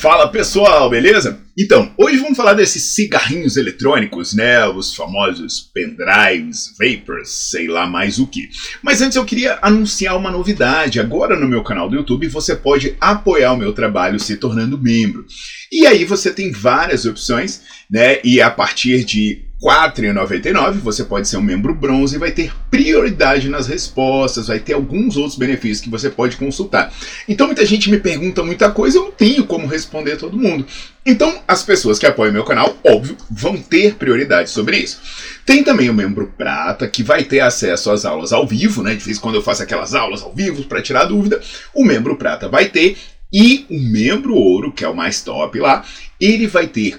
Fala pessoal, beleza? Então, hoje vamos falar desses cigarrinhos eletrônicos, né? Os famosos pendrives, vapors, sei lá mais o que. Mas antes eu queria anunciar uma novidade. Agora no meu canal do YouTube você pode apoiar o meu trabalho se tornando membro. E aí você tem várias opções, né? E a partir de 4,99 você pode ser um membro bronze e vai ter prioridade nas respostas, vai ter alguns outros benefícios que você pode consultar. Então muita gente me pergunta muita coisa, eu não tenho como responder todo mundo. Então as pessoas que apoiam meu canal, óbvio, vão ter prioridade sobre isso. Tem também o membro prata que vai ter acesso às aulas ao vivo, né? De vez em quando eu faço aquelas aulas ao vivo para tirar dúvida, o membro prata vai ter e o membro ouro, que é o mais top lá, ele vai ter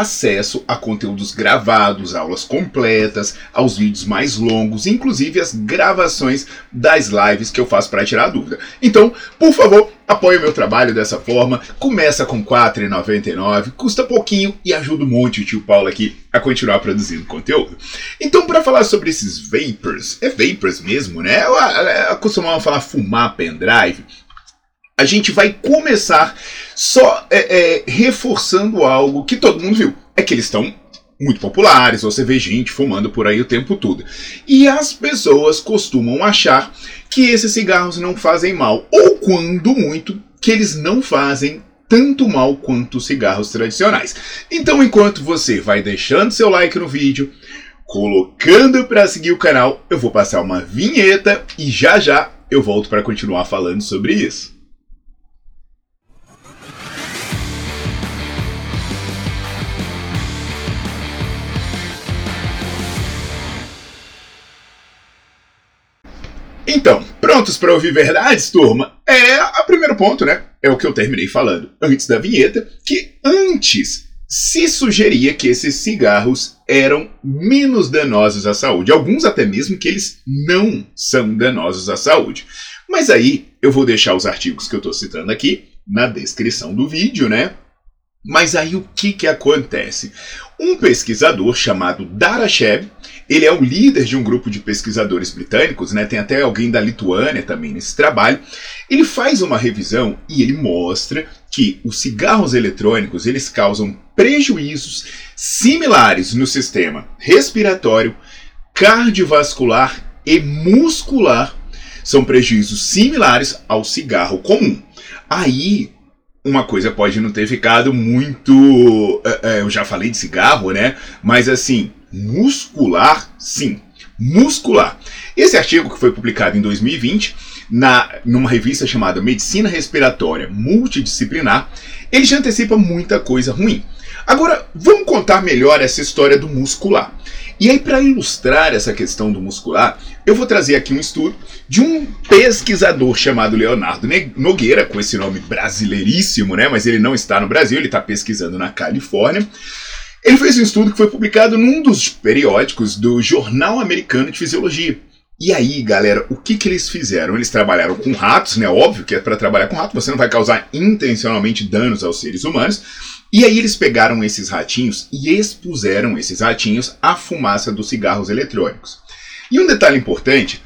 acesso a conteúdos gravados, aulas completas, aos vídeos mais longos, inclusive as gravações das lives que eu faço para tirar dúvida. Então, por favor, apoie o meu trabalho dessa forma. Começa com R$ 4,99, custa pouquinho e ajuda um monte o tio Paulo aqui a continuar produzindo conteúdo. Então, para falar sobre esses vapors, é vapors mesmo, né? Eu, costumava falar fumar pendrive a gente vai começar só é, é, reforçando algo que todo mundo viu. É que eles estão muito populares, você vê gente fumando por aí o tempo todo. E as pessoas costumam achar que esses cigarros não fazem mal, ou quando muito, que eles não fazem tanto mal quanto os cigarros tradicionais. Então, enquanto você vai deixando seu like no vídeo, colocando para seguir o canal, eu vou passar uma vinheta e já já eu volto para continuar falando sobre isso. Então, prontos para ouvir verdades, turma? É o primeiro ponto, né? É o que eu terminei falando antes da vinheta, que antes se sugeria que esses cigarros eram menos danosos à saúde. Alguns até mesmo que eles não são danosos à saúde. Mas aí eu vou deixar os artigos que eu estou citando aqui na descrição do vídeo, né? Mas aí o que, que acontece? Um pesquisador chamado Darasheb, ele é o líder de um grupo de pesquisadores britânicos, né? tem até alguém da Lituânia também nesse trabalho. Ele faz uma revisão e ele mostra que os cigarros eletrônicos eles causam prejuízos similares no sistema respiratório, cardiovascular e muscular. São prejuízos similares ao cigarro comum. Aí uma coisa pode não ter ficado muito. É, eu já falei de cigarro, né? Mas assim, muscular, sim. Muscular. Esse artigo, que foi publicado em 2020, na, numa revista chamada Medicina Respiratória Multidisciplinar, ele já antecipa muita coisa ruim. Agora, vamos contar melhor essa história do muscular. E aí, para ilustrar essa questão do muscular, eu vou trazer aqui um estudo de um pesquisador chamado Leonardo Nogueira, com esse nome brasileiríssimo, né? Mas ele não está no Brasil, ele está pesquisando na Califórnia. Ele fez um estudo que foi publicado num dos periódicos do Jornal Americano de Fisiologia. E aí, galera, o que, que eles fizeram? Eles trabalharam com ratos, né? Óbvio que é para trabalhar com rato, você não vai causar intencionalmente danos aos seres humanos. E aí eles pegaram esses ratinhos e expuseram esses ratinhos à fumaça dos cigarros eletrônicos. E um detalhe importante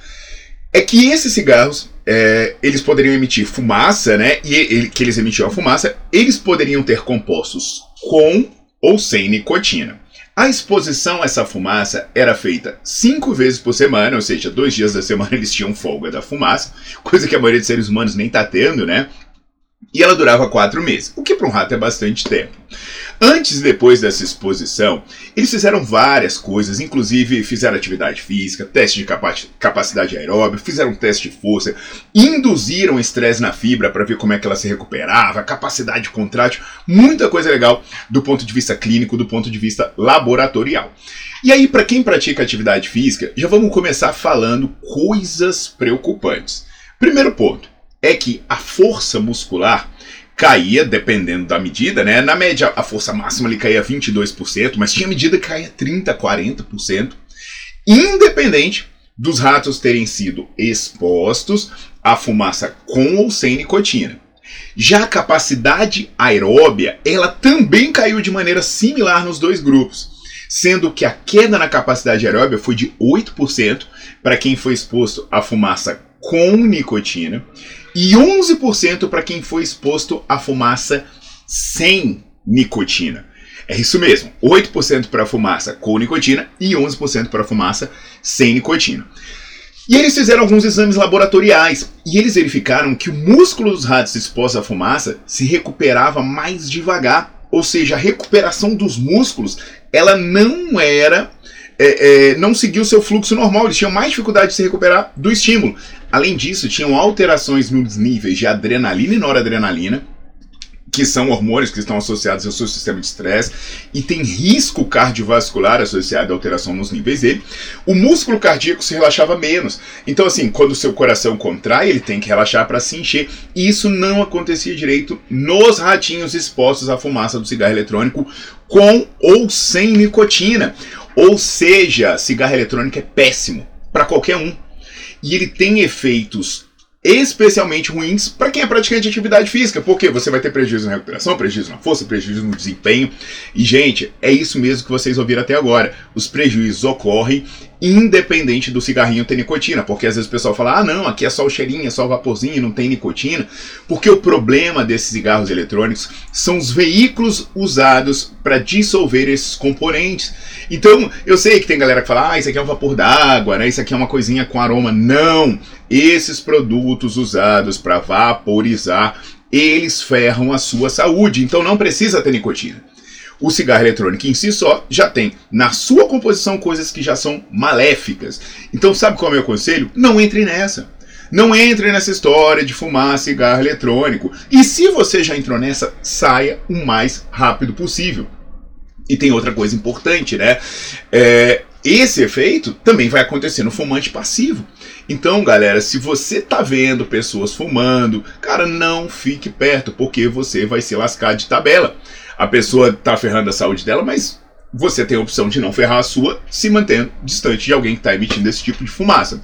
é que esses cigarros é, eles poderiam emitir fumaça, né? E ele, que eles emitiam a fumaça, eles poderiam ter compostos com ou sem nicotina. A exposição a essa fumaça era feita cinco vezes por semana, ou seja, dois dias da semana eles tinham folga da fumaça, coisa que a maioria dos seres humanos nem está tendo, né? E ela durava quatro meses, o que para um rato é bastante tempo. Antes e depois dessa exposição, eles fizeram várias coisas, inclusive fizeram atividade física, teste de capacidade aeróbica, fizeram teste de força, induziram estresse na fibra para ver como é que ela se recuperava, capacidade contrátil, muita coisa legal do ponto de vista clínico, do ponto de vista laboratorial. E aí, para quem pratica atividade física, já vamos começar falando coisas preocupantes. Primeiro ponto é que a força muscular caía, dependendo da medida, né? Na média, a força máxima ele caía 22%, mas tinha medida que caía 30%, 40%, independente dos ratos terem sido expostos à fumaça com ou sem nicotina. Já a capacidade aeróbia, ela também caiu de maneira similar nos dois grupos, sendo que a queda na capacidade aeróbia foi de 8% para quem foi exposto à fumaça com nicotina e 11% para quem foi exposto à fumaça sem nicotina. É isso mesmo, 8% para fumaça com nicotina e 11% para fumaça sem nicotina. E eles fizeram alguns exames laboratoriais e eles verificaram que o músculo dos ratos expostos à fumaça se recuperava mais devagar, ou seja, a recuperação dos músculos ela não era é, é, não seguiu seu fluxo normal, eles tinham mais dificuldade de se recuperar do estímulo. Além disso, tinham alterações nos níveis de adrenalina e noradrenalina, que são hormônios que estão associados ao seu sistema de estresse e tem risco cardiovascular associado à alteração nos níveis dele. O músculo cardíaco se relaxava menos. Então, assim, quando o seu coração contrai, ele tem que relaxar para se encher. E isso não acontecia direito nos ratinhos expostos à fumaça do cigarro eletrônico com ou sem nicotina. Ou seja, cigarro eletrônico é péssimo para qualquer um. E ele tem efeitos especialmente ruins para quem é praticante de atividade física, porque você vai ter prejuízo na recuperação, prejuízo na força, prejuízo no desempenho. E, gente, é isso mesmo que vocês ouviram até agora. Os prejuízos ocorrem independente do cigarrinho ter nicotina, porque às vezes o pessoal fala: ah, não, aqui é só o cheirinho, é só o vaporzinho, não tem nicotina. Porque o problema desses cigarros eletrônicos são os veículos usados para dissolver esses componentes. Então, eu sei que tem galera que fala: ah, isso aqui é um vapor d'água, né? Isso aqui é uma coisinha com aroma. Não! Esses produtos usados para vaporizar, eles ferram a sua saúde, então não precisa ter nicotina. O cigarro eletrônico em si só já tem na sua composição coisas que já são maléficas. Então, sabe qual é o meu conselho? Não entre nessa. Não entre nessa história de fumar cigarro eletrônico. E se você já entrou nessa, saia o mais rápido possível. E tem outra coisa importante, né? É, esse efeito também vai acontecer no fumante passivo. Então, galera, se você tá vendo pessoas fumando, cara, não fique perto, porque você vai se lascar de tabela. A pessoa tá ferrando a saúde dela, mas você tem a opção de não ferrar a sua, se mantendo distante de alguém que está emitindo esse tipo de fumaça.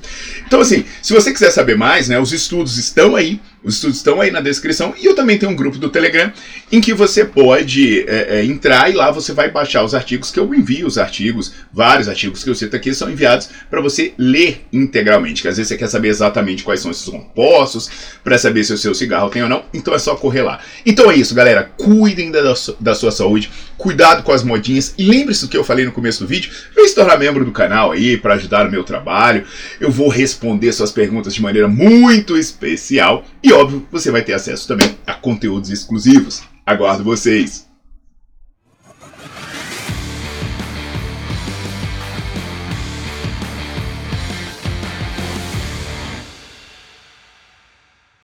Então, assim, se você quiser saber mais, né, os estudos estão aí os estudos estão aí na descrição e eu também tenho um grupo do Telegram em que você pode é, é, entrar e lá você vai baixar os artigos que eu envio, os artigos, vários artigos que eu cito aqui são enviados para você ler integralmente. Que às vezes você quer saber exatamente quais são esses compostos, para saber se o seu cigarro tem ou não, então é só correr lá. Então é isso, galera. Cuidem da, da sua saúde, cuidado com as modinhas e lembre-se do que eu falei no começo do vídeo. Vem se tornar membro do canal aí para ajudar no meu trabalho. Eu vou responder suas perguntas de maneira muito especial e óbvio, você vai ter acesso também a conteúdos exclusivos. Aguardo vocês!